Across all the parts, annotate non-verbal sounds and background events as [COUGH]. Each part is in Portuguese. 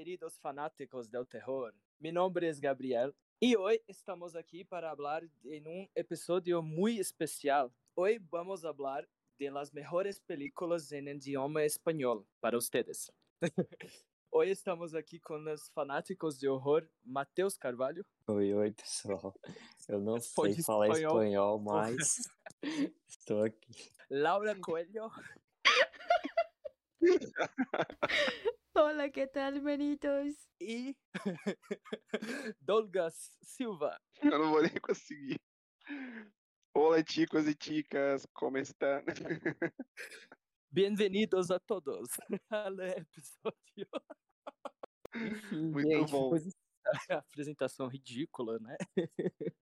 Queridos fanáticos del terror. Mi nombre es Gabriel y hoy estamos aquí para hablar en un episodio muy especial. Hoy vamos a hablar de las mejores películas en idioma español para ustedes. [LAUGHS] Hoy estamos aqui com os fanáticos de horror, Matheus Carvalho. Oi, oi, pessoal. Eu não [LAUGHS] sei falar espanhol. espanhol, [LAUGHS] mas estou aqui. Laura Coelho. Hola, ¿qué tal, menitos? E [LAUGHS] Douglas Silva. Eu não vou nem conseguir. Olá, chicos e chicas, como estão? Bem-vindos a todos [LAUGHS] ao episódio. Enfim, Muito gente, bom. depois [LAUGHS] apresentação ridícula, né? [LAUGHS]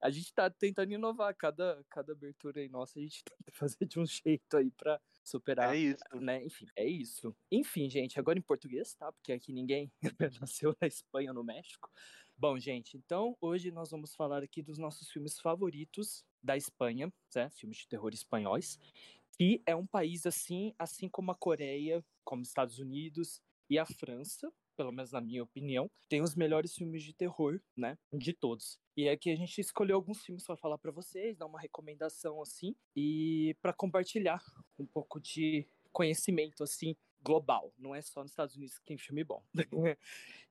A gente tá tentando inovar. Cada, cada abertura aí nossa, a gente [LAUGHS] tenta fazer de um jeito aí pra superar É isso. né? Enfim, é isso. Enfim, gente, agora em português, tá? Porque aqui ninguém nasceu na Espanha ou no México. Bom, gente, então hoje nós vamos falar aqui dos nossos filmes favoritos da Espanha, né? Filmes de terror espanhóis, que é um país assim, assim como a Coreia, como os Estados Unidos e a França, pelo menos na minha opinião, tem os melhores filmes de terror, né? De todos. E aqui a gente escolheu alguns filmes para falar para vocês, dar uma recomendação assim e para compartilhar um pouco de conhecimento assim global. Não é só nos Estados Unidos que tem filme bom. [LAUGHS]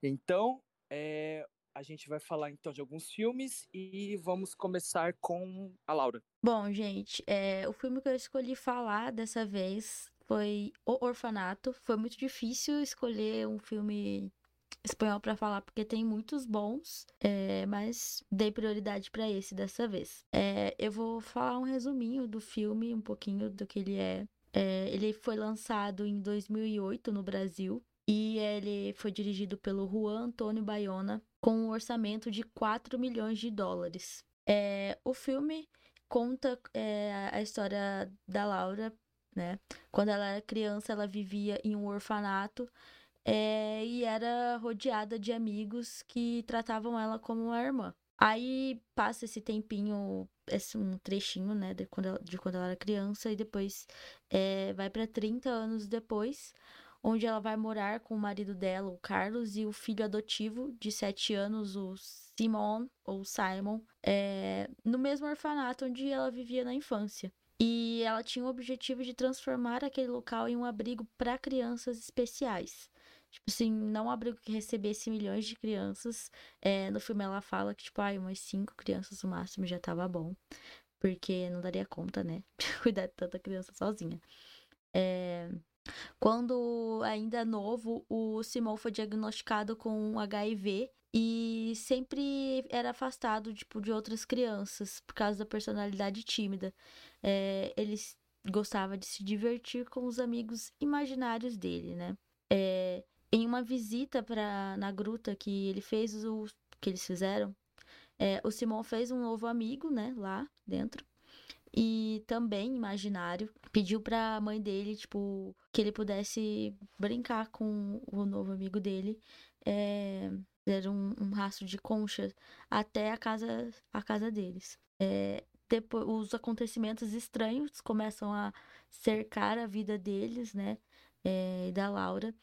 então, é, a gente vai falar então de alguns filmes e vamos começar com a Laura. Bom, gente, é, o filme que eu escolhi falar dessa vez foi O Orfanato. Foi muito difícil escolher um filme espanhol pra falar, porque tem muitos bons, é, mas dei prioridade pra esse dessa vez. É, eu vou falar um resuminho do filme, um pouquinho do que ele é. É, ele foi lançado em 2008 no Brasil e ele foi dirigido pelo Juan Antônio Bayona com um orçamento de 4 milhões de dólares. O filme conta a história da Laura, né? Quando ela era criança, ela vivia em um orfanato é, e era rodeada de amigos que tratavam ela como uma irmã. Aí passa esse tempinho, esse, um trechinho, né, de quando ela, de quando ela era criança, e depois é, vai para 30 anos depois, onde ela vai morar com o marido dela, o Carlos, e o filho adotivo de 7 anos, o Simon, ou Simon, é, no mesmo orfanato onde ela vivia na infância. E ela tinha o objetivo de transformar aquele local em um abrigo para crianças especiais. Tipo assim, não um abrigo que recebesse milhões de crianças. É, no filme ela fala que, tipo, ai, umas cinco crianças no máximo já tava bom. Porque não daria conta, né? [LAUGHS] De cuidar de tanta criança sozinha. É, Quando ainda novo, o Simão foi diagnosticado com HIV e sempre era afastado, tipo, de outras crianças por causa da personalidade tímida. É, ele gostava de se divertir com os amigos imaginários dele, né? É, em uma visita para na gruta que ele fez, o, que eles fizeram, é, o Simão fez um novo amigo, né, lá dentro. E também imaginário, pediu pra mãe dele, tipo, que ele pudesse brincar com o novo amigo dele. É, fazer um, um rastro de concha até a casa, a casa deles. É, depois, os acontecimentos estranhos começam a cercar a vida deles, né? é, da Laura.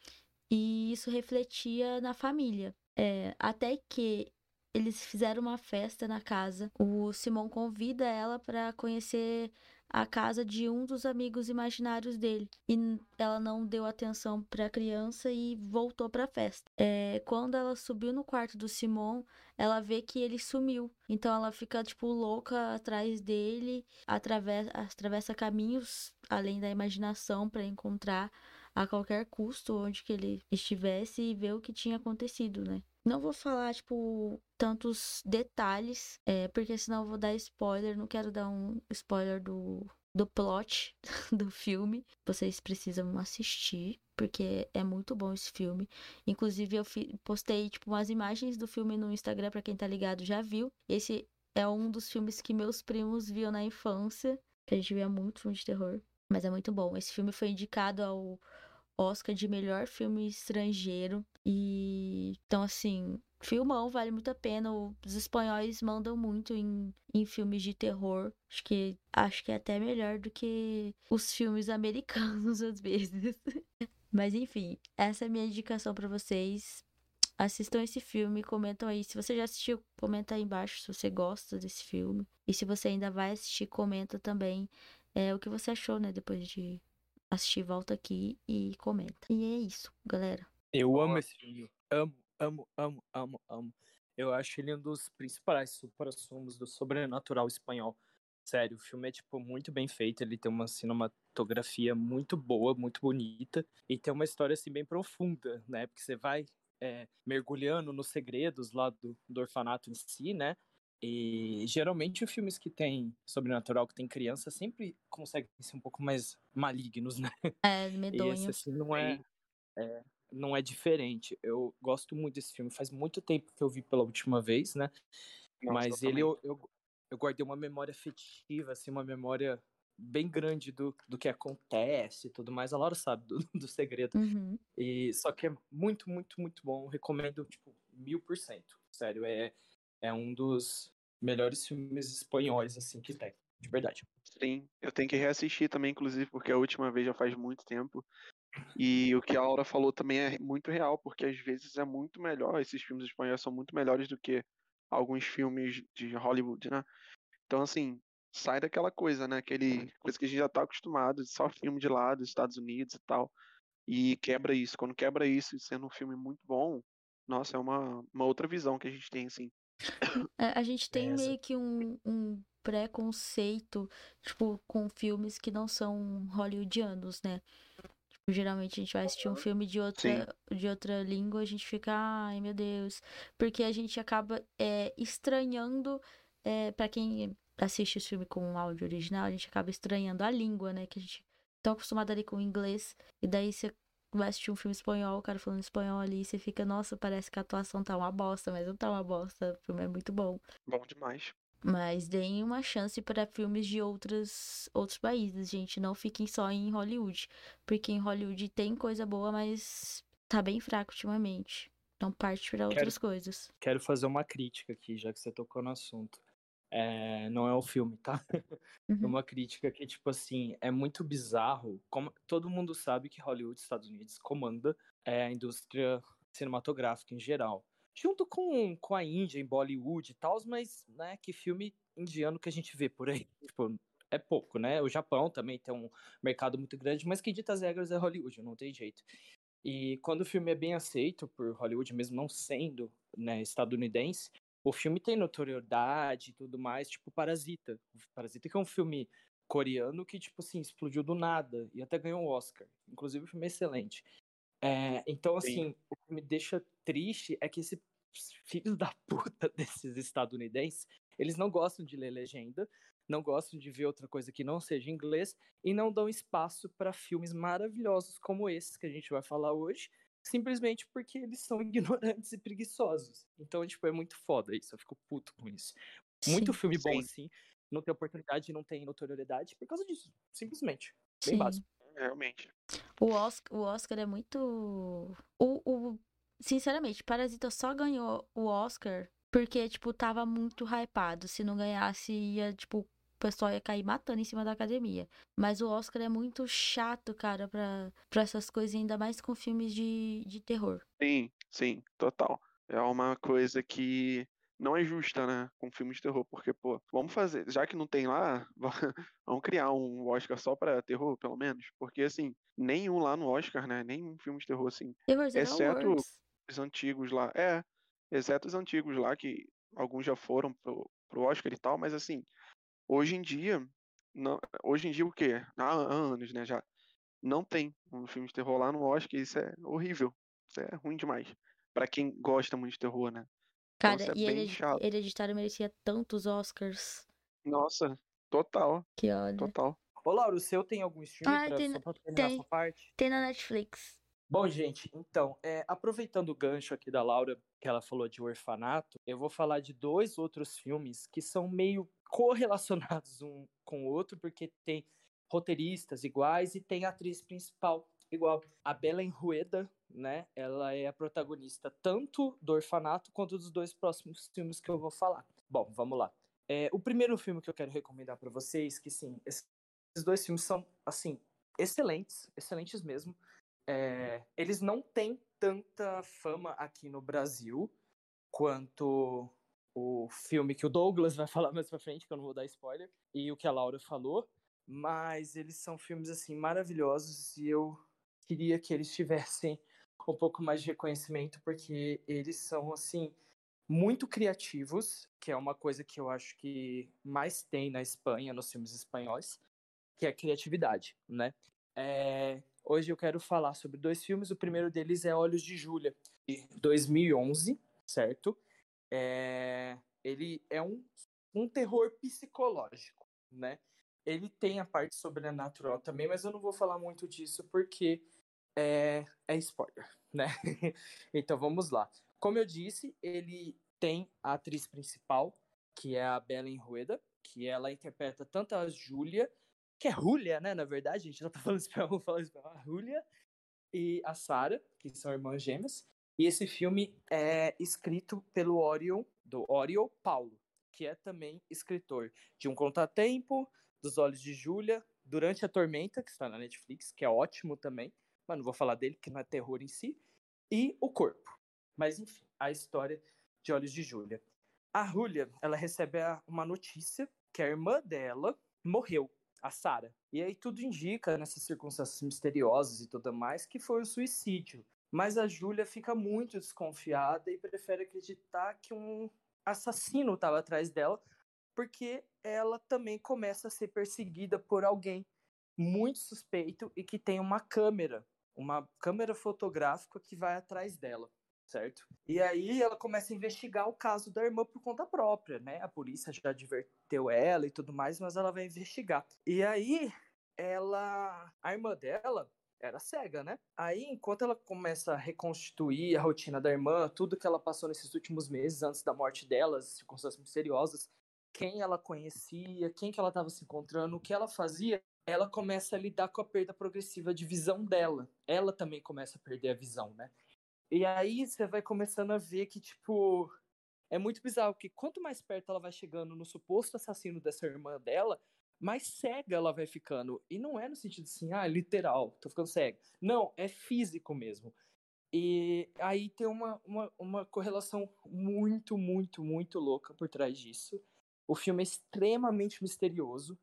E isso refletia na família. É, até que eles fizeram uma festa na casa. O Simão convida ela para conhecer a casa de um dos amigos imaginários dele. E ela não deu atenção para a criança e voltou para a festa. É, quando ela subiu no quarto do Simão, ela vê que ele sumiu. Então ela fica, tipo, louca atrás dele, atravessa, atravessa caminhos além da imaginação para encontrar a qualquer custo onde que ele estivesse e ver o que tinha acontecido, né? Não vou falar, tipo, tantos detalhes, é, porque senão eu vou dar spoiler. Não quero dar um spoiler do, do plot [LAUGHS] do filme. Vocês precisam assistir, porque é muito bom esse filme. Inclusive, eu postei, tipo, umas imagens do filme no Instagram, pra quem tá ligado já viu. Esse é um dos filmes que meus primos viam na infância, que a gente via muito filme de terror. Mas é muito bom. Esse filme foi indicado ao Oscar de melhor filme estrangeiro. E então, assim, filmão, vale muito a pena. Os espanhóis mandam muito em, em filmes de terror. Acho que, acho que é até melhor do que os filmes [LAUGHS] americanos, às vezes. [LAUGHS] Mas enfim, essa é a minha indicação para vocês. Assistam esse filme, comentam aí. Se você já assistiu, comenta aí embaixo se você gosta desse filme. E se você ainda vai assistir, comenta também é, o que você achou, né? Depois de assistir, volta aqui e comenta. E é isso, galera. Eu amo esse filme. Amo, amo, amo, amo, amo. Eu acho ele um dos principais supra-sumos do sobrenatural espanhol. Sério, o filme é, tipo, muito bem feito. Ele tem uma cinematografia muito boa, muito bonita. E tem uma história, assim, bem profunda, né? Porque você vai é, mergulhando nos segredos lá do, do orfanato em si, né? E geralmente os filmes que tem sobrenatural, que tem criança, sempre conseguem ser um pouco mais malignos, né? É, medonho. [LAUGHS] E esse, assim, não é, é, não é diferente. Eu gosto muito desse filme. Faz muito tempo que eu vi pela última vez, né? Nossa, Mas eu ele eu, eu, eu guardei uma memória afetiva, assim, uma memória bem grande do, do que acontece e tudo mais. A Laura sabe do, [LAUGHS] do segredo. Uhum. E, só que é muito, muito, muito bom. Recomendo, tipo, mil por cento. Sério, é, é um dos melhores filmes espanhóis, assim, que tem. De verdade. Sim, eu tenho que reassistir também, inclusive, porque a última vez já faz muito tempo. E o que a Laura falou também é muito real, porque às vezes é muito melhor, esses filmes espanhóis são muito melhores do que alguns filmes de Hollywood, né? Então, assim, sai daquela coisa, né? Aquele coisa que a gente já tá acostumado, só filme de lá dos Estados Unidos e tal. E quebra isso. Quando quebra isso, sendo um filme muito bom, nossa, é uma, uma outra visão que a gente tem, assim. É, a gente tem Essa. meio que um, um preconceito, tipo, com filmes que não são hollywoodianos, né? Tipo, geralmente a gente vai assistir um filme de outra, de outra língua, a gente fica, ai meu Deus. Porque a gente acaba é, estranhando, é, para quem assiste esse filme com um áudio original, a gente acaba estranhando a língua, né? Que a gente tá acostumado ali com o inglês, e daí você vai assistir um filme espanhol, o cara falando espanhol ali, você fica, nossa, parece que a atuação tá uma bosta, mas não tá uma bosta, o filme é muito bom. Bom demais. Mas deem uma chance para filmes de outros, outros países, gente. Não fiquem só em Hollywood. Porque em Hollywood tem coisa boa, mas tá bem fraco ultimamente. Então parte para outras coisas. Quero fazer uma crítica aqui, já que você tocou no assunto. É, não é o filme, tá? [LAUGHS] É Uhum. uma crítica que, tipo assim, é muito bizarro. Como, todo mundo sabe que Hollywood, Estados Unidos, comanda é, a indústria cinematográfica em geral. Junto com, com a Índia, em Bollywood e tal, mas, né, que filme indiano que a gente vê por aí? [LAUGHS] Tipo, é pouco, né? O Japão também tem um mercado muito grande, mas quem dita as regras é Hollywood, não tem jeito. E quando o filme é bem aceito por Hollywood, mesmo não sendo né, estadunidense, o filme tem notoriedade e tudo mais, tipo Parasita. O Parasita que é um filme coreano que, tipo assim, explodiu do nada e até ganhou um Oscar. Inclusive, o filme é excelente. É, então, Sim. assim, o que me deixa triste é que esses filhos da [LAUGHS] puta desses estadunidenses, eles não gostam de ler legenda, não gostam de ver outra coisa que não seja inglês e não dão espaço para filmes maravilhosos como esses que a gente vai falar hoje, simplesmente porque eles são [LAUGHS] ignorantes e preguiçosos. Então, tipo, é muito foda isso, eu fico puto com isso. Muito Sim, filme bom Sim. assim, não tem oportunidade, não tem notoriedade por causa disso, simplesmente. Bem sim. básico. Realmente. O Oscar, o Oscar é muito. O, o... Sinceramente, Parasita só ganhou o Oscar porque, tipo, tava muito hypado. Se não ganhasse, ia, tipo, o pessoal ia cair matando em cima da academia. Mas o Oscar é muito chato, cara, pra, pra essas coisas, ainda mais com filmes de, de terror. Sim, sim, total. É uma coisa que não é justa, né, com filmes de terror, porque, pô, vamos fazer, já que não tem lá, [LAUGHS] vamos criar um Oscar só pra terror, pelo menos, porque, assim, nenhum lá no Oscar, né, nenhum filme de terror, assim, Zero Exceto- Awards. os antigos lá, é, exceto os antigos lá, que alguns já foram pro, pro Oscar e tal, mas, assim, hoje em dia, não, hoje em dia o quê? Há anos, né, já, não tem um filme de terror lá no Oscar, e isso é horrível, isso é ruim demais, pra quem gosta muito de terror, né. Então, Cara, isso é e chato. Hereditário merecia tantos Oscars. Nossa, total, Que olha. total. Ô, Laura, o seu tem algum stream Ah, pra, tem- só pra terminar tem. essa parte? Tem na Netflix. Bom, gente, então, é, aproveitando o gancho aqui da Laura, que ela falou de orfanato, eu vou falar de dois outros filmes que são meio correlacionados [LAUGHS] um com o outro, porque tem roteiristas iguais e tem atriz principal igual. A Belen Rueda, né? Ela é a protagonista tanto do orfanato quanto dos dois próximos filmes que eu vou falar. Bom, vamos lá. É, o primeiro filme que eu quero recomendar para vocês, que sim, esses dois filmes são, assim, excelentes, excelentes mesmo. é, eles não têm tanta fama aqui no Brasil quanto o filme que o Douglas vai [LAUGHS] falar mais pra frente, que eu não vou dar spoiler, e o que a Laura falou, mas eles são filmes assim maravilhosos e eu queria que eles tivessem um pouco mais de reconhecimento porque eles são assim muito criativos, que é uma coisa que eu acho que mais tem na Espanha, nos filmes espanhóis, que é a criatividade, né? É, hoje eu quero falar sobre dois filmes. O primeiro deles é Olhos de Júlia, de 2011, certo? É, ele é um, um terror psicológico, né? Ele tem a parte sobrenatural também, mas eu não vou falar muito disso porque é, é spoiler, [LAUGHS] né? então vamos lá. Como eu disse, ele tem a atriz principal, que é a Belen Rueda, que ela interpreta tanto a Júlia, que é Julia, né? Na verdade, a gente já tá falando espanhol, vou falar espanhol, a e a Sara, que são irmãs gêmeas. E esse filme é escrito pelo Oriol, do Oriol Paulo, que é também escritor de Um Contratempo, Dos Olhos de Júlia, Durante a Tormenta, que está na Netflix, que é ótimo também, mas não vou falar dele, que não é terror em si, e O Corpo. Mas enfim, a história de Olhos de Júlia. A Julia, ela recebe uma notícia que a irmã dela morreu, a Sara. E aí tudo indica, nessas circunstâncias misteriosas e tudo mais, que foi o suicídio. Mas a Júlia fica muito desconfiada e prefere acreditar que um assassino estava atrás dela, porque ela também começa a ser perseguida por alguém muito suspeito e que tem uma câmera, uma câmera fotográfica que vai atrás dela, certo? E aí ela começa a investigar o caso da irmã por conta própria, né? A polícia já adverteu ela e tudo mais, mas ela vai investigar. E aí ela, a irmã dela era cega, né? Aí, enquanto ela começa a reconstituir a rotina da irmã, tudo que ela passou nesses últimos meses antes da morte dela, as circunstâncias misteriosas, quem ela conhecia, quem que ela estava se encontrando, o que ela fazia, ela começa a lidar com a perda progressiva de visão dela. Ela também começa a perder a visão, né? E aí você vai começando a ver que, tipo, é muito bizarro, que quanto mais perto ela vai chegando no suposto assassino dessa irmã dela, mais cega ela vai ficando. E não é no sentido assim, ah, literal, tô ficando cega. Não, é físico mesmo. E aí tem uma, uma, uma correlação muito, muito, muito louca por trás disso. O filme é extremamente misterioso.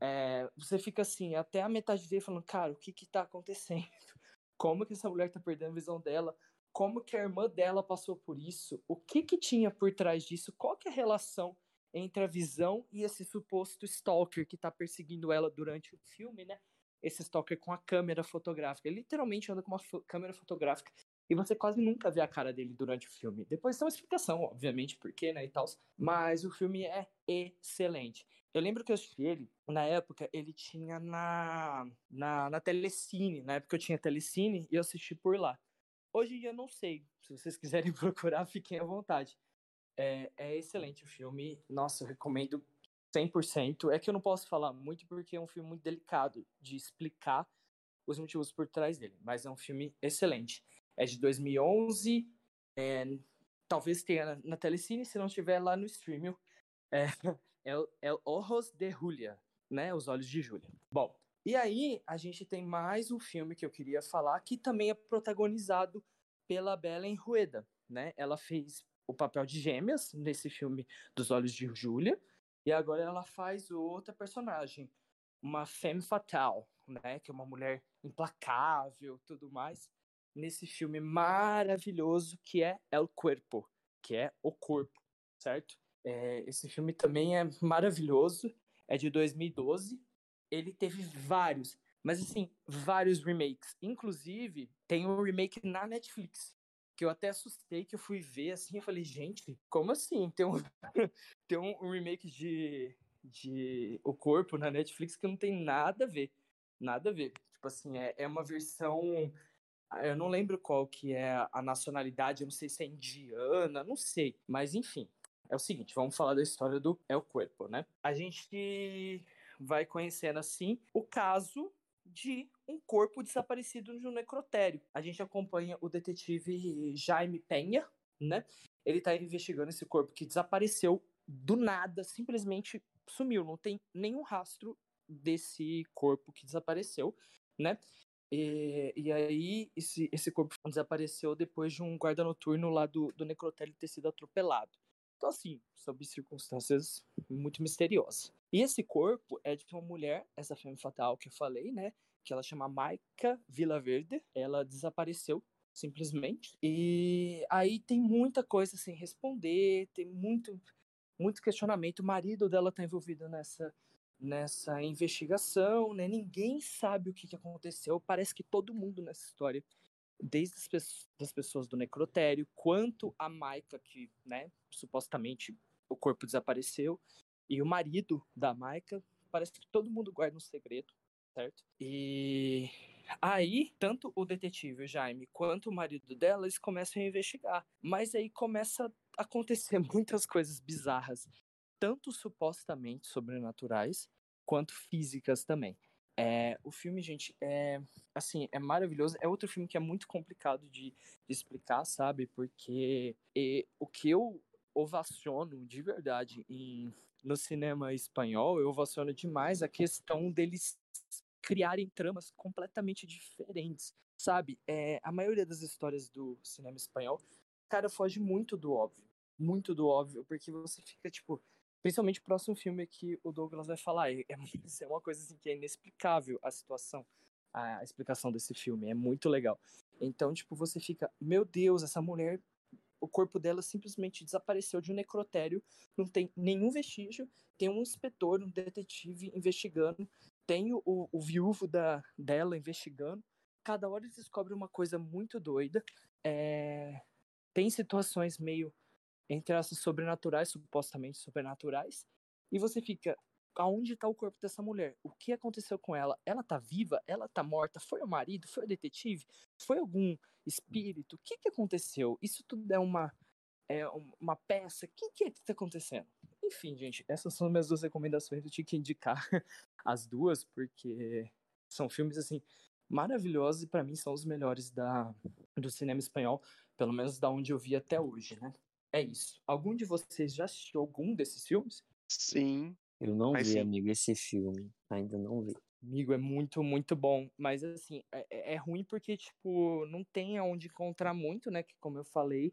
É, você fica assim, até a metade dele falando, cara, o que que tá acontecendo? [LAUGHS] Como que essa mulher tá perdendo a visão dela? Como que a irmã dela passou por isso? O que que tinha por trás disso? Qual que é a relação entre a visão e esse suposto stalker que tá perseguindo ela durante o filme, né? Esse stalker com a câmera fotográfica. Ele literalmente anda com uma câmera fotográfica e você quase nunca vê a cara dele durante o filme. Depois tem uma explicação, obviamente, por quê, né, e tal. Mas o filme é excelente. Eu lembro que eu assisti ele, na época, ele tinha na, na, na Telecine. Na época eu tinha Telecine e eu assisti por lá. Hoje em dia eu não sei. Se vocês quiserem [LAUGHS] procurar, fiquem à vontade. É, é excelente o filme. Nossa, eu recomendo 100%. É que eu não posso falar muito porque é um filme muito delicado de explicar os motivos por trás dele. Mas é um filme excelente. É de 2011. É, talvez tenha na, na Telecine, se não estiver lá no streaming. É, [LAUGHS] é, é Ojos de Julia, né? Os Olhos de Julia. Bom, e aí a gente tem mais um filme que eu queria falar, que também é protagonizado pela Belen Rueda, né? Ela fez o papel de gêmeas nesse filme dos Olhos de Júlia. E agora ela faz outra personagem, uma femme fatale, né? Que é uma mulher implacável tudo mais. Nesse filme maravilhoso que é El Cuerpo, que é O Corpo, certo? É, esse filme também é maravilhoso, é de 2012. Ele teve vários, mas assim, vários remakes. Inclusive, tem um remake na Netflix, que eu até assustei que eu fui ver assim, eu falei, gente, como assim? Tem um, [LAUGHS] tem um remake de, de O Corpo na Netflix que não tem nada a ver. Nada a ver. Tipo assim, é, é uma versão. Eu não lembro qual que é a nacionalidade, eu não sei se é indiana, não sei. Mas enfim, é o seguinte, vamos falar da história do El Cuerpo, né? A gente vai conhecendo assim o caso de um corpo desaparecido no necrotério. A gente acompanha o detetive Jaime Penha, né? Ele está investigando esse corpo que desapareceu do nada, simplesmente sumiu, não tem nenhum rastro desse corpo que desapareceu, né? E, e aí, esse, esse corpo desapareceu depois de um guarda noturno lá do, do necrotério ter sido atropelado. Então, assim, sob circunstâncias muito misteriosas. E esse corpo é de uma mulher, essa femme fatal que eu falei, né? Que ela chama Maica Verde. Ela desapareceu, simplesmente. E aí tem muita coisa sem responder, tem muito, muito questionamento. O marido dela tá envolvido nessa nessa investigação, né? Ninguém sabe o que, que aconteceu. Parece que todo mundo nessa história, desde as pessoas, das pessoas do necrotério, quanto a Maika, que, né, supostamente o corpo desapareceu, e o marido da Maika, parece que todo mundo guarda um segredo, certo? E aí, tanto o detetive, o Jaime, quanto o marido dela, eles começam a investigar. Mas aí começa a acontecer [LAUGHS] muitas coisas bizarras tanto supostamente sobrenaturais quanto físicas também. É, o filme, gente, é assim, é maravilhoso. É outro filme que é muito complicado de, de explicar, sabe? Porque e, o que eu ovaciono de verdade em, no cinema espanhol, eu ovaciono demais a questão deles criarem tramas completamente diferentes, sabe? É, a maioria das histórias do cinema espanhol, cara, foge muito do óbvio. Muito do óbvio, porque você fica tipo, Principalmente o próximo filme que o Douglas vai falar. É, [LAUGHS] é uma coisa assim que é inexplicável a situação, a explicação desse filme. É muito legal. Então, tipo, você fica, meu Deus, essa mulher, o corpo dela simplesmente desapareceu de um necrotério, não tem nenhum vestígio, tem um inspetor, um detetive investigando, tem o, o viúvo da, dela investigando. Cada hora eles descobrem uma coisa muito doida. É... Tem situações meio entre essas sobrenaturais, supostamente sobrenaturais, e você fica, aonde está o corpo dessa mulher? O que aconteceu com ela? Ela está viva? Ela está morta? Foi o marido? Foi o detetive? Foi algum espírito? O que, que aconteceu? Isso tudo é uma é uma peça? O que, que é que está acontecendo? Enfim, gente, essas são minhas duas recomendações. Eu tinha que indicar [LAUGHS] as duas, porque são filmes, assim, maravilhosos e para mim são os melhores da, do cinema espanhol, pelo menos da onde eu vi até hoje, né? É isso. Algum de vocês já assistiu algum desses filmes? Sim. Eu não vi, sim. amigo, esse filme. Ainda não vi. Amigo, é muito, muito bom. Mas, assim, é, é, é ruim porque, tipo, não tem aonde encontrar muito, né? Que, como eu falei,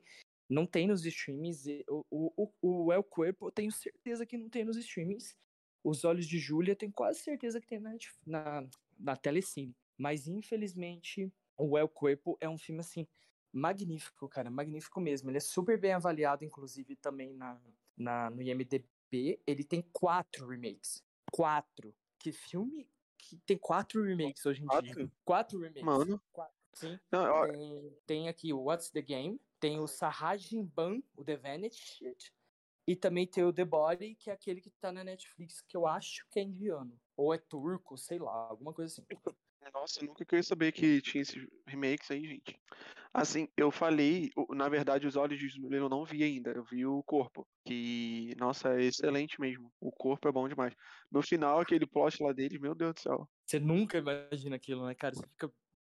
não tem nos streamings. O, o, o El Corpo, eu tenho certeza que não tem nos streamings. Os Olhos de Júlia, tenho quase certeza que tem na, na, na Telecine. Mas, infelizmente, o El Corpo é um filme, assim, magnífico, cara, magnífico mesmo. Ele é super bem avaliado, inclusive, também na, na, no IMDB. Ele tem quatro remakes. Quatro. Que filme que tem quatro remakes hoje em quatro? dia? Quatro remakes. Mano. Quatro. Sim. Não, ó, Tem, tem aqui o What's the Game, tem o Sahajin Ban, o The Vanished, e também tem o The Body, que é aquele que tá na Netflix, que eu acho que é indiano. Ou é turco, sei lá, alguma coisa assim. Nossa, eu nunca queria saber que tinha esses remakes aí, gente. Assim, eu falei, na verdade, os olhos de Júlia eu não vi ainda, eu vi o corpo, que, nossa, é excelente mesmo. O corpo é bom demais. No final, aquele plot lá deles, meu Deus do céu. Você nunca imagina aquilo, né, cara? Você fica.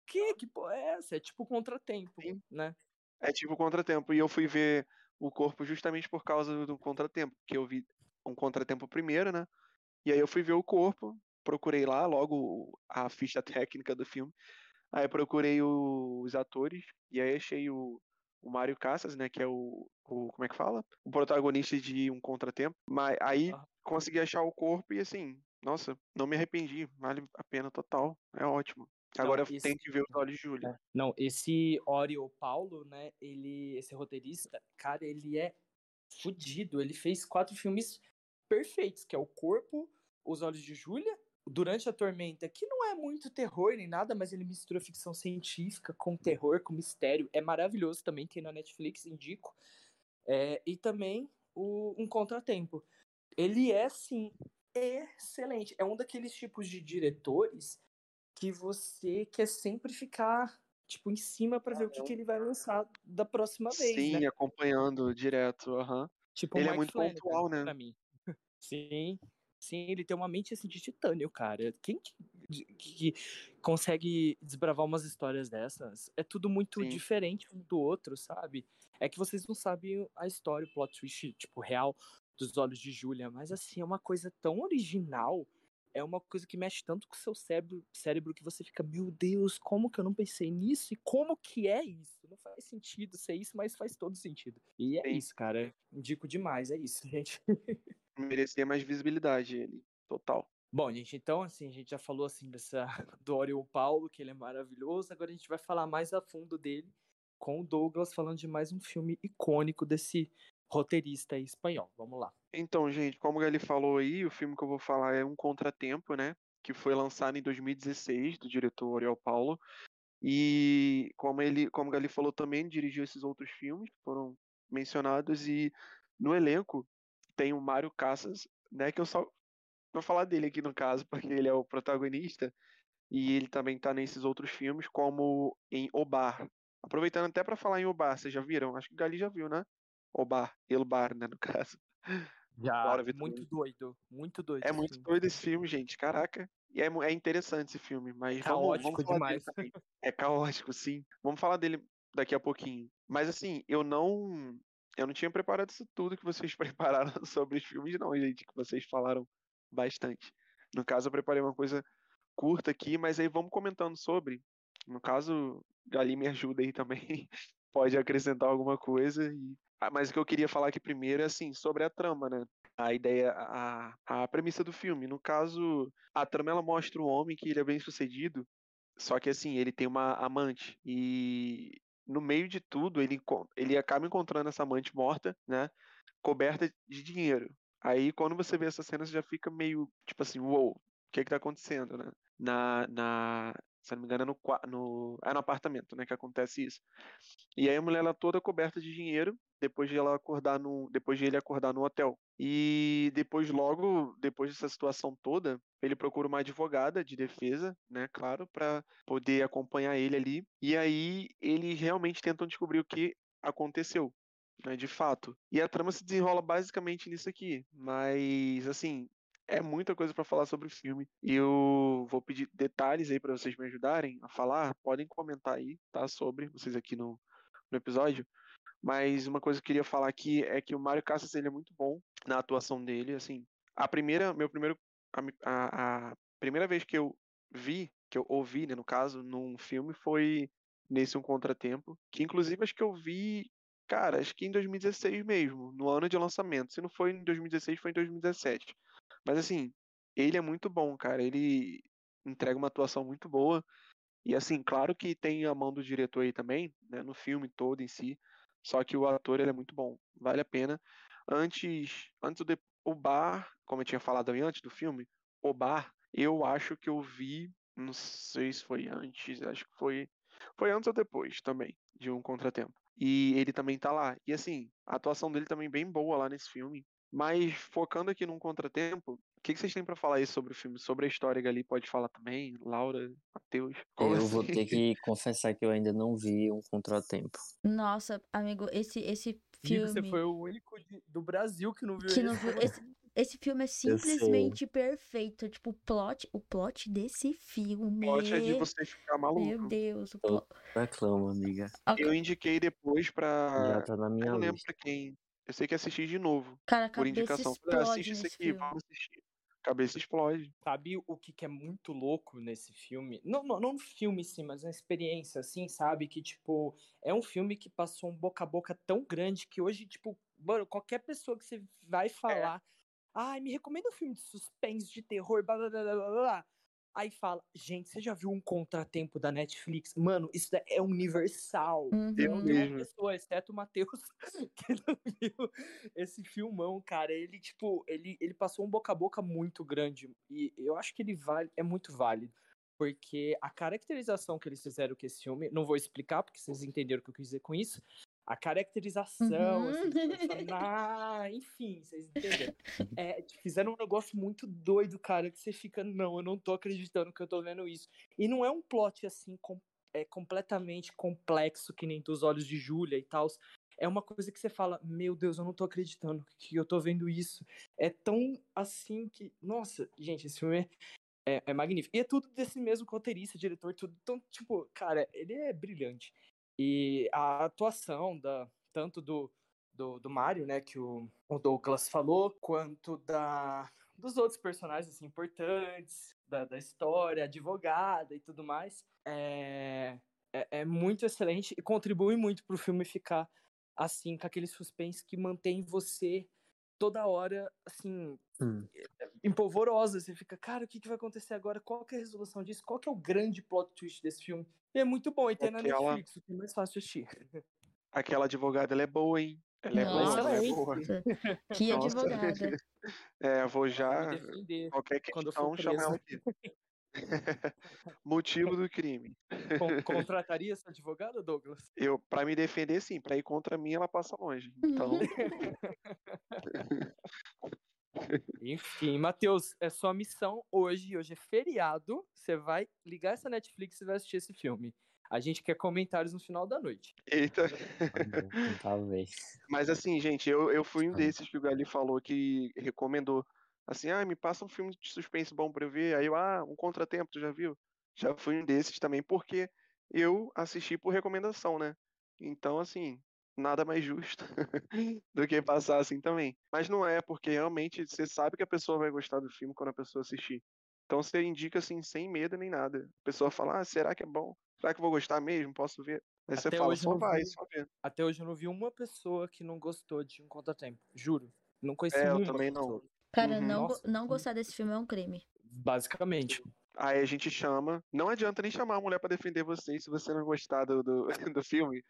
Que? Que porra é essa? É tipo contratempo, Sim. né? É tipo contratempo. E eu fui ver o corpo justamente por causa do contratempo, que eu vi um contratempo primeiro, né? E aí eu fui ver o corpo, procurei lá logo a ficha [LAUGHS] técnica do filme. Aí procurei o- os atores e aí achei o, o Mário Casas, né, que é o, o como é que fala? O protagonista de Um Contratempo. Mas aí Aham. consegui achar o corpo e assim, nossa, não me arrependi, vale a pena total. É ótimo. Não, Agora esse- tem que ver os olhos de Júlia. É. Não, esse Oreo Paulo, né? Ele, esse roteirista, cara, ele é fudido. Ele fez quatro filmes perfeitos, que é o Corpo, Os Olhos de Júlia, Durante a Tormenta, que não é muito terror nem nada, mas ele mistura ficção científica com terror, com mistério. É maravilhoso também, tem na Netflix, indico. É, e também o Um Contratempo. Ele é, assim, excelente. É um daqueles tipos de diretores que você quer sempre ficar, tipo, em cima pra ver o que, que ele vai lançar da próxima vez, Sim, né? acompanhando direto, aham. Tipo o ele é muito Flanagan, pontual, né? Pra mim. [LAUGHS] Sim, sim, ele tem uma mente assim de titânio, cara. Quem que, que consegue desbravar umas histórias dessas? É tudo muito Sim. diferente um do outro, sabe? É que vocês não sabem a história, o plot twist, tipo, real dos olhos de Julia, mas assim, é uma coisa tão original é uma coisa que mexe tanto com o seu cérebro, cérebro que você fica, meu Deus, como que eu não pensei nisso? E como que é isso? Não faz sentido ser isso, mas faz todo sentido. E é Sim. isso, cara. Indico demais, é isso, [LAUGHS] gente. Merecia mais visibilidade ele, total. Bom, gente, então, assim, a gente já falou, assim, dessa, [LAUGHS] do Oriol Paulo, que ele é maravilhoso. Agora a gente vai falar mais a fundo dele, com o Douglas, falando de mais um filme icônico desse roteirista espanhol. Vamos lá. Então, gente, como o Gali falou aí, o filme que eu vou falar é Um Contratempo, né? Que foi lançado em 2016, do diretor Oriol Paulo. E como ele, como o Gali falou também, ele dirigiu esses outros filmes que foram mencionados. E no elenco tem o Mário Casas, né? Que eu só vou falar dele aqui no caso, [LAUGHS] porque ele é o protagonista. E ele também tá nesses outros filmes, como em O Bar. Aproveitando até para falar em O Bar, vocês já viram? Acho que o Gali já viu, né? O Bar, El Bar, né, no [LAUGHS] caso. Já, Vitor. muito doido, muito doido. É muito filme. doido esse filme, gente. Caraca. E é, é interessante esse filme, mas vamos, Caótico vamos falar dele demais. É caótico, sim. Vamos falar dele daqui a pouquinho. Mas assim, eu não. Eu não tinha preparado isso tudo que vocês [LAUGHS] prepararam sobre os filmes, não, gente. Que vocês falaram bastante. No caso, eu preparei uma coisa curta aqui, mas aí vamos comentando sobre. No caso, Gali me ajuda aí também. [LAUGHS] Pode acrescentar alguma coisa. E... Ah, mas o que eu queria falar aqui primeiro é assim, sobre a trama, né? a ideia, a, a premissa do filme. No caso, a trama ela mostra um homem que ele é bem sucedido, só que assim, ele tem uma amante e no meio de tudo ele, ele acaba encontrando essa amante morta, né, coberta de dinheiro. Aí quando você vê essa cena, você já fica meio tipo assim, uou, o que que tá acontecendo, né? Na, na se não me engano, é no, no, é no apartamento, né, que acontece isso. E aí a mulher ela toda coberta de dinheiro, depois de ela acordar no, depois de ele acordar no hotel. E depois, logo depois dessa situação toda, ele procura uma advogada de defesa, né, claro, para poder acompanhar ele ali. E aí eles realmente tentam descobrir o que aconteceu, né, de fato. E a trama se desenrola basicamente nisso aqui. Mas, assim, é muita coisa para falar sobre o filme. E eu vou pedir detalhes aí para vocês me ajudarem a falar. Podem comentar aí, tá? Sobre vocês aqui no, no episódio. Mas uma coisa que eu queria falar aqui é que o Mário Casas ele é muito bom na atuação dele, assim. A primeira, meu primeiro, a, a primeira vez que eu vi, que eu ouvi, né, no caso, num filme foi nesse Um Contratempo, que inclusive acho que eu vi, cara, acho que em 2016 mesmo, no ano de lançamento. Se não foi em 2016, foi em 2017. Mas assim, ele é muito bom, cara. Ele entrega uma atuação muito boa. E assim, claro que tem a mão do diretor aí também, né, no filme todo em si. Só que o ator ele é muito bom, vale a pena. Antes, antes o bar, como eu tinha falado antes do filme, o bar, eu acho que eu vi, não sei se foi antes, acho que foi foi antes ou depois também de um contratempo. E ele também tá lá. E assim, a atuação dele também bem boa lá nesse filme. Mas focando aqui num contratempo, o que, que vocês têm pra falar aí sobre o filme? Sobre a história, Gali, pode falar também? Laura, Matheus? Eu vou assim? ter que [LAUGHS] confessar que eu ainda não vi um contratempo. Nossa, amigo, esse, esse filme. Você foi o único de- do Brasil que não viu que não esse. viu. [LAUGHS] Esse, esse filme é simplesmente perfeito. Tipo, o plot, o plot desse filme. Pode é de você ficar maluco. Meu Deus, o Eu- plot. Reclama, amiga. Eu indiquei depois pra. Já tá na Eu minha não lembro pra quem. Eu sei que assisti de novo, Cara, por indicação. Falei, ah, assiste isso nesse aqui, filme. vamos assistir. Cabeça explode. Sabe o que, que é muito louco nesse filme? Não, não, não no filme, sim, mas uma experiência, assim, sabe? Que, tipo, é um filme que passou um boca a boca tão grande que hoje, tipo, mano, qualquer pessoa que você vai falar, ai, me recomenda um filme de suspense, de terror, blá blá blá blá blá. Blá", Aí fala, gente, você já viu um contratempo da Netflix? Mano, isso daí é universal. Uhum. Eu Não uma pessoa, exceto o Matheus, [LAUGHS] que não viu esse filmão, cara. Ele, tipo, ele, ele passou um boca a boca muito grande. E eu acho que ele vale, é muito válido. Porque a caracterização que eles fizeram com esse filme, não vou explicar, porque vocês entenderam o que eu quis dizer com isso. A caracterização, Uhum. assim, dos [LAUGHS] personagens, enfim, vocês entenderam. É, fizeram um negócio muito doido, cara, que você fica, não, eu não tô acreditando que eu tô vendo isso. E não é um plot assim com- é completamente complexo, que nem dos olhos de Júlia e tal. É uma coisa que você fala, meu Deus, eu não tô acreditando que eu tô vendo isso. É tão assim que. Nossa, gente, esse filme é, é, é magnífico. E é tudo desse mesmo roteirista, diretor, tudo. Então, tipo, cara, ele é brilhante. E a atuação da tanto do, do, do Mário, né, que o, o Douglas falou, quanto da, dos outros personagens assim, importantes da, da história, advogada e tudo mais. É, é, é muito excelente e contribui muito para o filme ficar assim, com aquele suspense que mantém você toda hora, assim, hum. Empolvorosa. Você fica, cara, o que, que vai acontecer agora? Qual que é a resolução disso? Qual que é o grande plot twist desse filme? E é muito bom, e tem Aquela... na Netflix, o que é mais fácil assistir. Aquela advogada, ela é boa, hein? Ela é Nossa, boa, ela é boa. Que [LAUGHS] advogada. [LAUGHS] É, vou já. Qualquer questão, chamar ela aqui. [LAUGHS] Motivo do crime. Contrataria essa advogada, Douglas? Eu, para me defender, sim. Para ir contra mim, ela passa longe. Então. Enfim, Matheus, é sua missão hoje. Hoje é feriado. Você vai ligar essa Netflix e vai assistir esse filme. A gente quer comentários no final da noite. Eita. Talvez. Mas assim, gente, eu, eu fui um desses que o Gali falou que recomendou assim, ah, me passa um filme de suspense bom pra eu ver. Aí eu, ah, um contratempo, tu já viu? Já fui um desses também, porque eu assisti por recomendação, né? Então, assim, nada mais justo [LAUGHS] do que passar assim também. Mas não é, porque realmente você sabe que a pessoa vai gostar do filme quando a pessoa assistir. Então você indica assim, sem medo nem nada. A pessoa fala, ah, será que é bom? Será que eu vou gostar mesmo? Posso ver? Aí Até você fala, só vai, vi... só vê. Até hoje eu não vi uma pessoa que não gostou de um contratempo. Juro. Não conheci é, eu também pessoa. não. Cara, uhum. não, não gostar desse filme é um crime. Basicamente. Aí a gente chama. Não adianta nem chamar a mulher para defender você se você não gostar do, do, [LAUGHS] do, filme.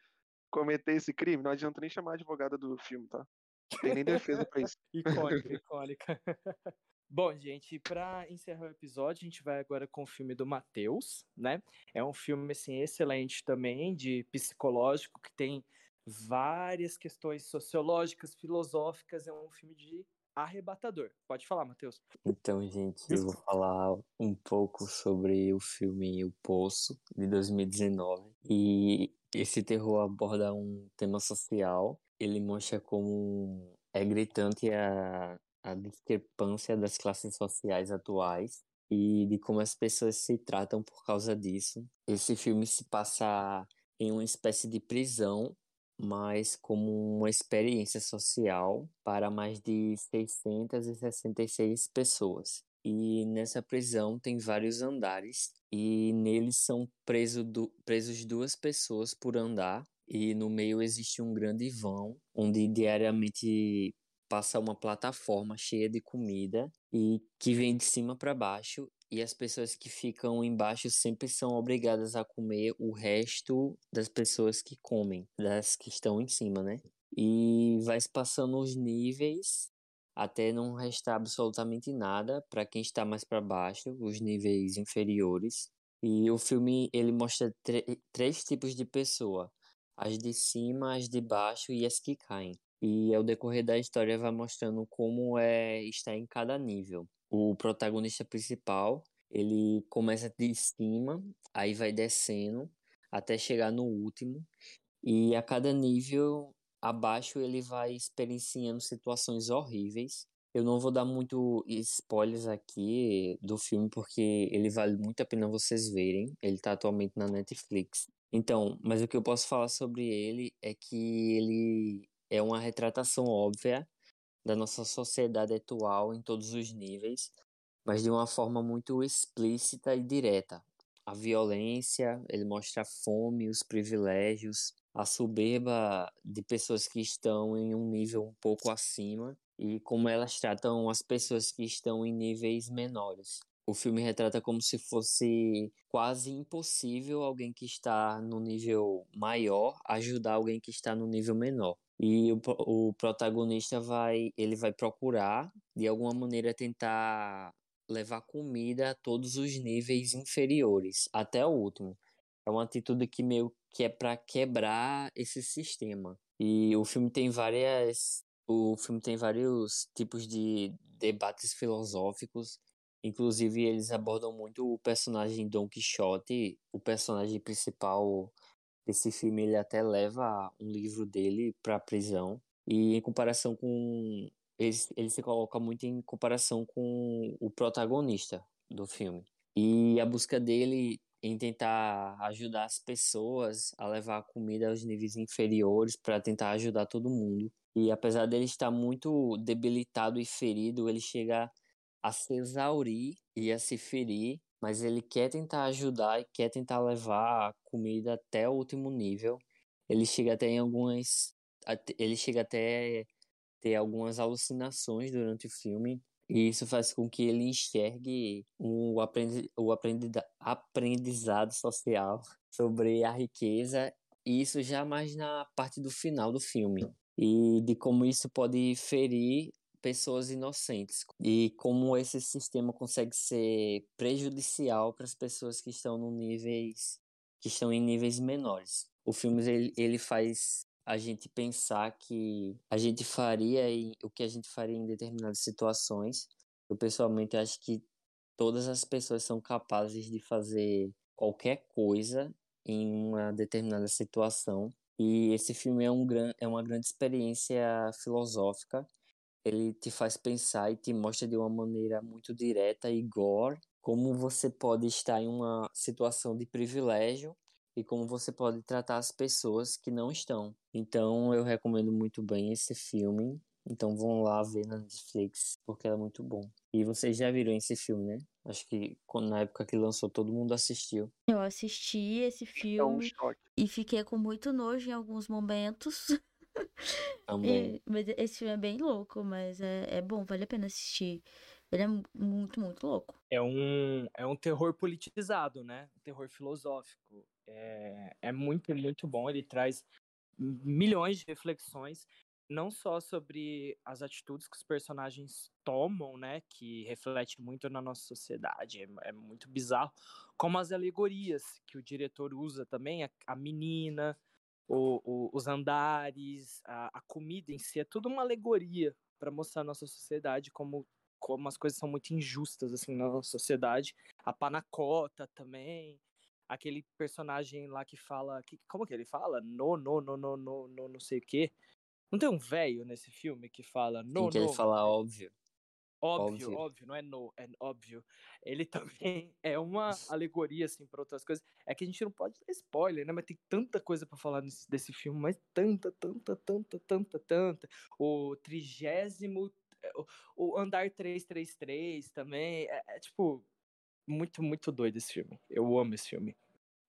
Cometer esse crime, não adianta nem chamar a advogada do filme, tá? Não tem nem defesa pra isso. [LAUGHS] icônica, icônica. [LAUGHS] Bom, gente, para encerrar o episódio, a gente vai agora com o filme do Matheus, né? É um filme assim excelente também, de psicológico que tem várias questões sociológicas, filosóficas, é um filme de arrebatador. Pode falar, Matheus. Então, gente, eu vou falar um pouco sobre o filme O Poço, de 2019. E esse terror aborda um tema social. Ele mostra como é gritante a, a discrepância das classes sociais atuais e de como as pessoas se tratam por causa disso. Esse filme se passa em uma espécie de prisão mas como uma experiência social para mais de 666 pessoas. E nessa prisão tem vários andares e neles são preso du presos duas pessoas por andar e no meio existe um grande vão onde diariamente passa uma plataforma cheia de comida e que vem de cima para baixo e as pessoas que ficam embaixo sempre são obrigadas a comer o resto das pessoas que comem, das que estão em cima, né? E vai se passando os níveis até não restar absolutamente nada para quem está mais para baixo, os níveis inferiores. E o filme ele mostra três tipos de pessoa: as de cima, as de baixo e as que caem. E ao decorrer da história vai mostrando como é estar em cada nível o protagonista principal, ele começa de cima, aí vai descendo até chegar no último, e a cada nível abaixo ele vai experienciando situações horríveis. Eu não vou dar muito spoilers aqui do filme porque ele vale muito a pena vocês verem. Ele está atualmente na Netflix. Então, mas o que eu posso falar sobre ele é que ele é uma retratação óbvia da nossa sociedade atual em todos os níveis, mas de uma forma muito explícita e direta. A violência, ele mostra a fome, os privilégios, a soberba de pessoas que estão em um nível um pouco acima e como elas tratam as pessoas que estão em níveis menores. O filme retrata como se fosse quase impossível alguém que está no nível maior ajudar alguém que está no nível menor. E o, o protagonista vai, ele vai procurar de alguma maneira tentar levar comida a todos os níveis inferiores, até o último. É uma atitude que meio que é para quebrar esse sistema. E o filme tem várias o filme tem vários tipos de debates filosóficos Inclusive, eles abordam muito o personagem Don Quixote. O personagem principal desse filme, ele até leva um livro dele para a prisão. E em comparação com. Ele, ele se coloca muito em comparação com o protagonista do filme. E a busca dele em tentar ajudar as pessoas a levar comida aos níveis inferiores para tentar ajudar todo mundo. E apesar dele estar muito debilitado e ferido, ele chega a se exaurir e a se ferir, mas ele quer tentar ajudar e quer tentar levar a comida até o último nível. Ele chega até em algumas. Ele chega até ter algumas alucinações durante o filme. E isso faz com que ele enxergue o, aprendi o aprendizado social [LAUGHS] sobre a riqueza, e isso já mais na parte do final do filme. E de como isso pode ferir pessoas inocentes e como esse sistema consegue ser prejudicial para as pessoas que estão no níveis que estão em níveis menores. O filme ele, ele faz a gente pensar que a gente faria e o que a gente faria em determinadas situações. Eu pessoalmente acho que todas as pessoas são capazes de fazer qualquer coisa em uma determinada situação. E esse filme é, um gran, é uma grande experiência filosófica ele te faz pensar e te mostra de uma maneira muito direta e gore como você pode estar em uma situação de privilégio e como você pode tratar as pessoas que não estão. Então eu recomendo muito bem esse filme. Então vão lá ver na Netflix, porque é muito bom. E vocês já viram esse filme, né? Acho que na época que lançou, todo mundo assistiu. Eu assisti esse filme é um e fiquei com muito nojo em alguns momentos. Também. [LAUGHS] E, mas esse filme é bem louco, mas é, é bom, vale a pena assistir. Ele é muito, muito louco. É um, é um terror politizado, né? Um terror filosófico. É, é muito, muito bom. Ele traz milhões de reflexões, não só sobre as atitudes que os personagens tomam, né? Que reflete muito na nossa sociedade. É, é muito bizarro. Como as alegorias que o diretor usa também. A, a menina, o, o, os andares, a, a, comida em si, é tudo uma alegoria para mostrar a nossa sociedade como, como as coisas são muito injustas assim na nossa sociedade. A panacota também, aquele personagem lá que fala, que, como que ele fala? No, no, no, no, no, no não sei o quê. Não tem um velho nesse filme que fala no, Sim, que no, ele fala óbvio. Óbvio, óbvio, óbvio, não é no, é óbvio. Ele também [LAUGHS] é uma alegoria, assim, para outras coisas. É que a gente não pode dar spoiler, né? Mas tem tanta coisa para falar nesse, desse filme, mas tanta, tanta, tanta, tanta, tanta. O trigésimo, o, o Andar 333 também. É, é, tipo, muito, muito doido esse filme. Eu amo esse filme.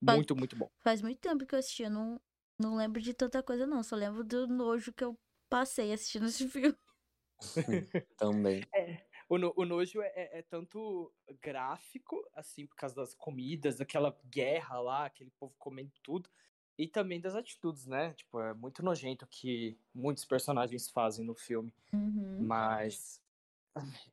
Muito, muito bom. Faz muito tempo que eu assisti, eu não, não lembro de tanta coisa, não. Só lembro do nojo que eu passei assistindo esse [LAUGHS] filme. [LAUGHS] Também. É, o, no, o nojo é, é, é, tanto gráfico, assim, por causa das comidas, aquela guerra lá, aquele povo comendo tudo, e também das atitudes, né? Tipo, é muito nojento que muitos personagens fazem no filme. Uhum. Mas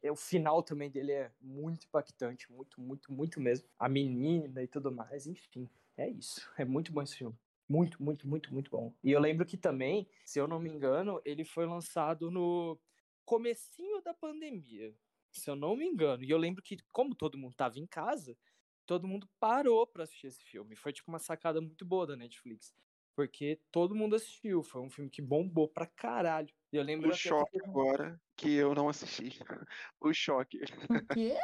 o final também dele é muito impactante, muito, muito, muito mesmo. A menina e tudo mais, enfim, é isso. É muito bom esse filme. Muito, muito, muito, muito bom. E eu lembro que também, se eu não me engano, ele foi lançado no comecinho da pandemia, se eu não me engano. E eu lembro que, como todo mundo tava em casa, todo mundo parou para assistir esse filme. Foi tipo uma sacada muito boa da Netflix. Porque todo mundo assistiu. Foi um filme que bombou pra caralho. E eu lembro o choque que... agora que eu não assisti. [LAUGHS] o choque. O quê?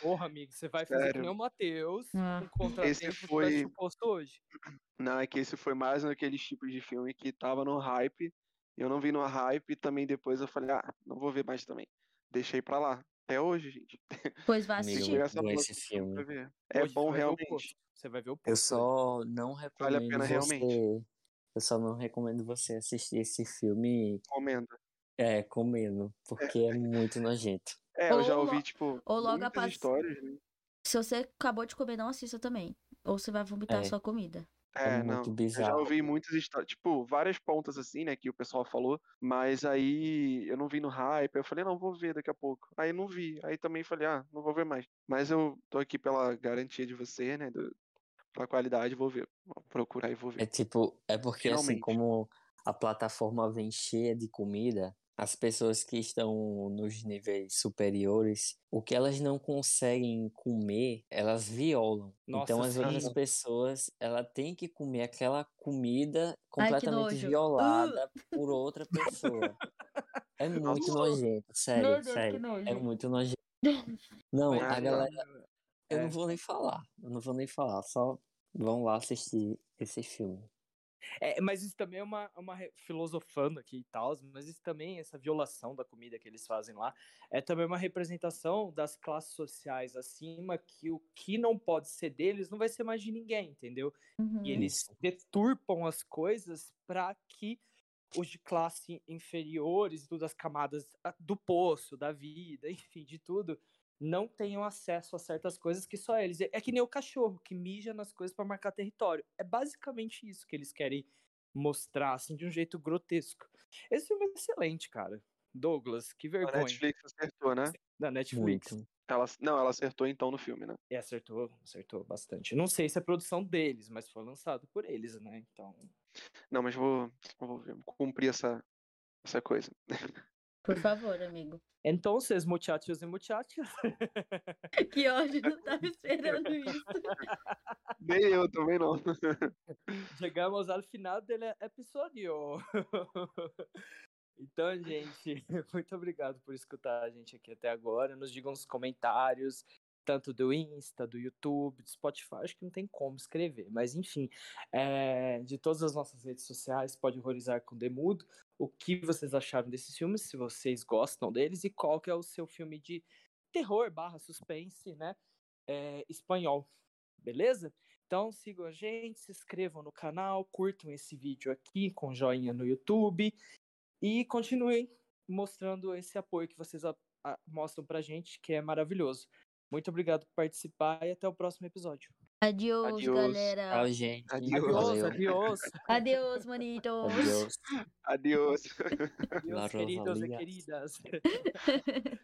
Porra, amigo, você vai fazer Sério? que nem o Matheus ah. um esse foi posto hoje. [CLEARS THROAT] Não, é que esse foi mais naqueles tipos de filme que tava no hype eu não vi no hype e também depois eu falei, ah, não vou ver mais também. Deixei pra lá. Até hoje, gente. Pois [LAUGHS] vai assistir. esse filme. É hoje bom realmente. Você vai ver o posto. Eu só não recomendo vale a pena você... realmente. Eu só não recomendo você assistir esse filme. Comendo. É, comendo. Porque é, é muito nojento. [LAUGHS] É, eu já ouvi, tipo, ou logo muitas após... histórias, né? Se você acabou de comer, não assista também. Ou você vai vomitar é. a sua comida. É, é não. Bizarro. Eu já ouvi muitas histórias, tipo, várias pontas assim, né, que o pessoal falou, mas aí eu não vi no hype, eu falei, não, vou ver daqui a pouco. Aí não vi, aí também falei, ah, não vou ver mais. Mas eu tô aqui pela garantia de você, né, do, pela qualidade, vou ver. Vou procurar e vou ver. É tipo, é porque assim, Realmente. assim, como a plataforma vem cheia de comida, as pessoas que estão nos níveis superiores, o que elas não conseguem comer, elas violam. Nossa, então as sim. outras pessoas, ela tem que comer aquela comida completamente Ai, violada uh! por outra pessoa. É [LAUGHS] muito nojento, sério, sério. É muito nojento. Não, a galera. Eu não é. vou nem falar. Eu não vou nem falar. Só vão lá assistir esse filme. É, mas isso também é uma, uma filosofando aqui e tal, mas isso também, essa violação da comida que eles fazem lá, é também uma representação das classes sociais acima, que o que não pode ser deles não vai ser mais de ninguém, entendeu? Uhum. E eles deturpam as coisas para que os de classe inferiores, todas as camadas do poço, da vida, [LAUGHS] enfim, de tudo, não tenham acesso a certas coisas que só eles. É que nem o cachorro que mija nas coisas para marcar território. É basicamente isso que eles querem mostrar, assim, de um jeito grotesco. Esse filme é excelente, cara. Douglas, que vergonha. A Netflix acertou, né? Da Netflix. Muito. Ela, não, ela acertou então no filme, né? É, acertou, acertou bastante. Não sei se é produção deles, mas foi lançado por eles, né? Então. Não, mas vou, vou cumprir essa, essa coisa. [LAUGHS] Por favor, amigo. Então, vocês muchachos e muchachas. [LAUGHS] que ódio, não [LAUGHS] tava esperando isso. [LAUGHS] Nem eu também não. Chegamos ao final do episódio. Então, gente, muito obrigado por escutar a gente aqui até agora. Nos digam nos comentários, tanto do Insta, do YouTube, do Spotify, acho que não tem como escrever, mas enfim, é, de todas as nossas redes sociais, pode horrorizar com Demudo, o que vocês acharam desses filmes, se vocês gostam deles, e qual que é o seu filme de terror barra suspense, né, é, espanhol, beleza? Então sigam a gente, se inscrevam no canal, curtam esse vídeo aqui com joinha no YouTube e continuem mostrando esse apoio que vocês a, a, mostram pra gente, que é maravilhoso. Muito obrigado por participar e até o próximo episódio. Adiós, Adiós. galera. Tchau, gente. Adiós, adiós. Adiós, manitos. Adiós. Adiós. Adiós, queridos e queridas. [LAUGHS]